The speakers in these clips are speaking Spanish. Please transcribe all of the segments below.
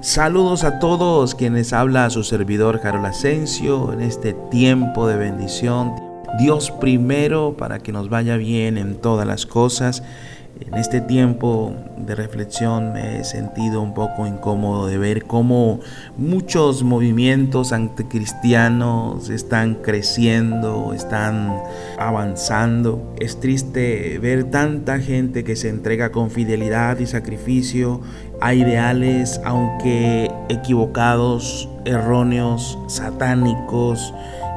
Saludos a todos quienes habla su servidor Carol Asensio en este tiempo de bendición. Dios primero para que nos vaya bien en todas las cosas en este tiempo de reflexión me he sentido un poco incómodo de ver cómo muchos movimientos anticristianos están creciendo, están avanzando. Es triste ver tanta gente que se entrega con fidelidad y sacrificio a ideales, aunque equivocados, erróneos, satánicos.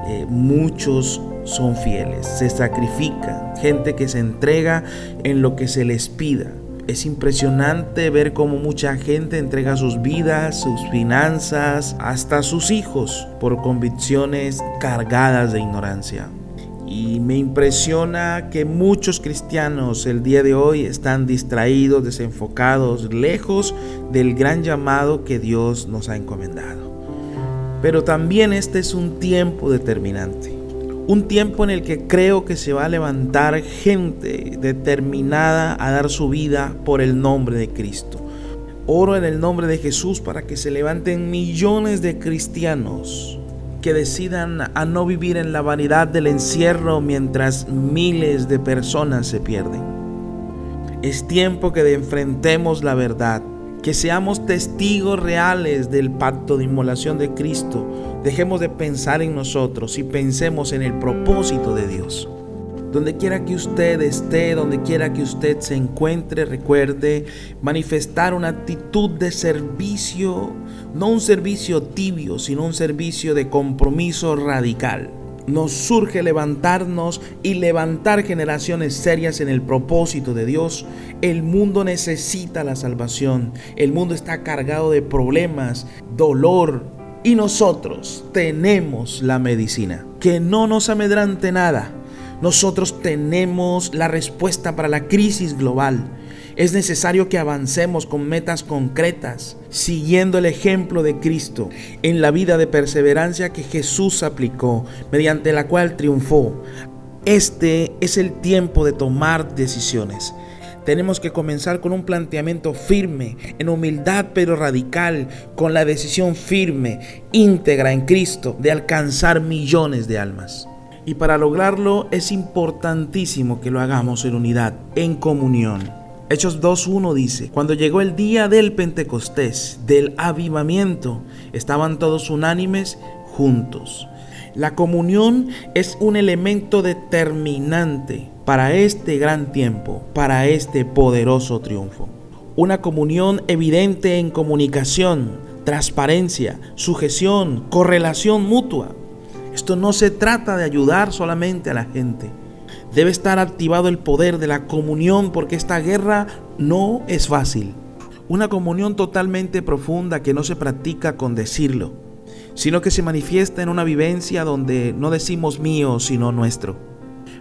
Eh, muchos son fieles, se sacrifican, gente que se entrega en lo que se les pida. Es impresionante ver cómo mucha gente entrega sus vidas, sus finanzas, hasta sus hijos por convicciones cargadas de ignorancia. Y me impresiona que muchos cristianos el día de hoy están distraídos, desenfocados, lejos del gran llamado que Dios nos ha encomendado. Pero también este es un tiempo determinante. Un tiempo en el que creo que se va a levantar gente determinada a dar su vida por el nombre de Cristo. Oro en el nombre de Jesús para que se levanten millones de cristianos que decidan a no vivir en la vanidad del encierro mientras miles de personas se pierden. Es tiempo que enfrentemos la verdad que seamos testigos reales del pacto de inmolación de Cristo. Dejemos de pensar en nosotros y pensemos en el propósito de Dios. Donde quiera que usted esté, donde quiera que usted se encuentre, recuerde manifestar una actitud de servicio, no un servicio tibio, sino un servicio de compromiso radical nos surge levantarnos y levantar generaciones serias en el propósito de Dios. El mundo necesita la salvación. El mundo está cargado de problemas, dolor. Y nosotros tenemos la medicina. Que no nos amedrante nada. Nosotros tenemos la respuesta para la crisis global. Es necesario que avancemos con metas concretas, siguiendo el ejemplo de Cristo en la vida de perseverancia que Jesús aplicó, mediante la cual triunfó. Este es el tiempo de tomar decisiones. Tenemos que comenzar con un planteamiento firme, en humildad pero radical, con la decisión firme, íntegra en Cristo, de alcanzar millones de almas. Y para lograrlo es importantísimo que lo hagamos en unidad, en comunión. Hechos 2.1 dice, cuando llegó el día del Pentecostés, del avivamiento, estaban todos unánimes juntos. La comunión es un elemento determinante para este gran tiempo, para este poderoso triunfo. Una comunión evidente en comunicación, transparencia, sujeción, correlación mutua. Esto no se trata de ayudar solamente a la gente Debe estar activado el poder de la comunión porque esta guerra no es fácil. Una comunión totalmente profunda que no se practica con decirlo, sino que se manifiesta en una vivencia donde no decimos mío, sino nuestro.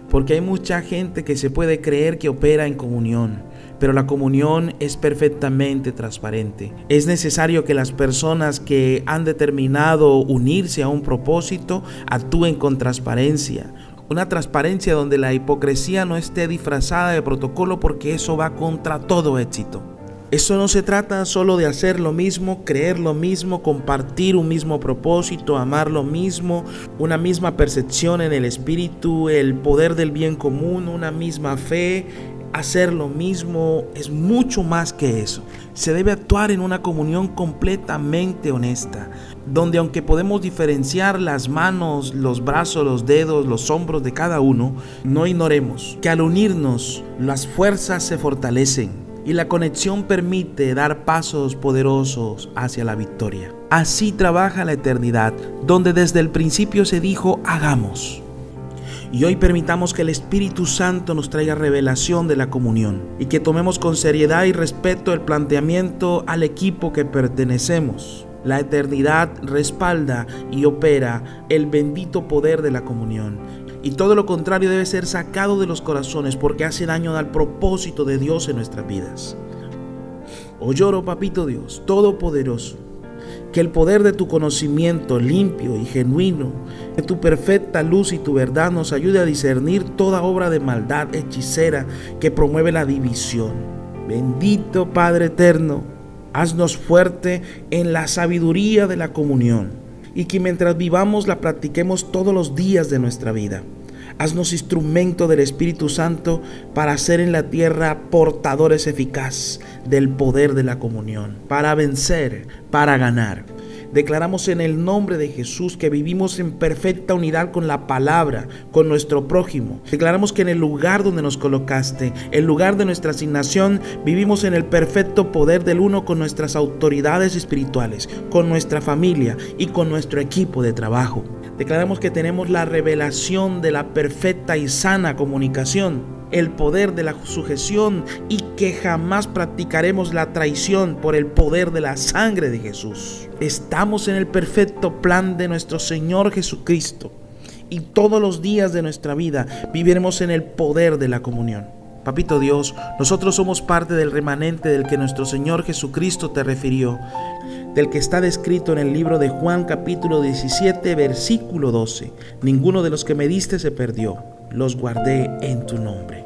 Porque hay mucha gente que se puede creer que opera en comunión, pero la comunión es perfectamente transparente. Es necesario que las personas que han determinado unirse a un propósito actúen con transparencia, una transparencia donde la hipocresía no esté disfrazada de protocolo porque eso va contra todo éxito. Eso no se trata solo de hacer lo mismo, creer lo mismo, compartir un mismo propósito, amar lo mismo, una misma percepción en el espíritu, el poder del bien común, una misma fe, hacer lo mismo, es mucho más que eso. Se debe actuar en una comunión completamente honesta, donde aunque podemos diferenciar las manos, los brazos, los dedos, los hombros de cada uno, no ignoremos que al unirnos las fuerzas se fortalecen y la conexión permite dar pasos poderosos hacia la victoria. Así trabaja la eternidad, donde desde el principio se dijo hagamos. Y hoy permitamos que el Espíritu Santo nos traiga revelación de la comunión y que tomemos con seriedad y respeto el planteamiento al equipo que pertenecemos. La eternidad respalda y opera el bendito poder de la comunión. Y todo lo contrario debe ser sacado de los corazones porque hace daño al propósito de Dios en nuestras vidas. Oh lloro, papito Dios, todopoderoso que el poder de tu conocimiento limpio y genuino, de tu perfecta luz y tu verdad nos ayude a discernir toda obra de maldad hechicera que promueve la división. Bendito Padre eterno, haznos fuerte en la sabiduría de la comunión y que mientras vivamos la practiquemos todos los días de nuestra vida. Haznos instrumento del Espíritu Santo para ser en la tierra portadores eficaz del poder de la comunión, para vencer, para ganar. Declaramos en el nombre de Jesús que vivimos en perfecta unidad con la palabra, con nuestro prójimo. Declaramos que en el lugar donde nos colocaste, el lugar de nuestra asignación, vivimos en el perfecto poder del uno con nuestras autoridades espirituales, con nuestra familia y con nuestro equipo de trabajo. Declaramos que tenemos la revelación de la perfecta y sana comunicación, el poder de la sujeción y que jamás practicaremos la traición por el poder de la sangre de Jesús. Estamos en el perfecto plan de nuestro Señor Jesucristo y todos los días de nuestra vida viviremos en el poder de la comunión. Papito Dios, nosotros somos parte del remanente del que nuestro Señor Jesucristo te refirió del que está descrito en el libro de Juan capítulo 17 versículo 12. Ninguno de los que me diste se perdió, los guardé en tu nombre.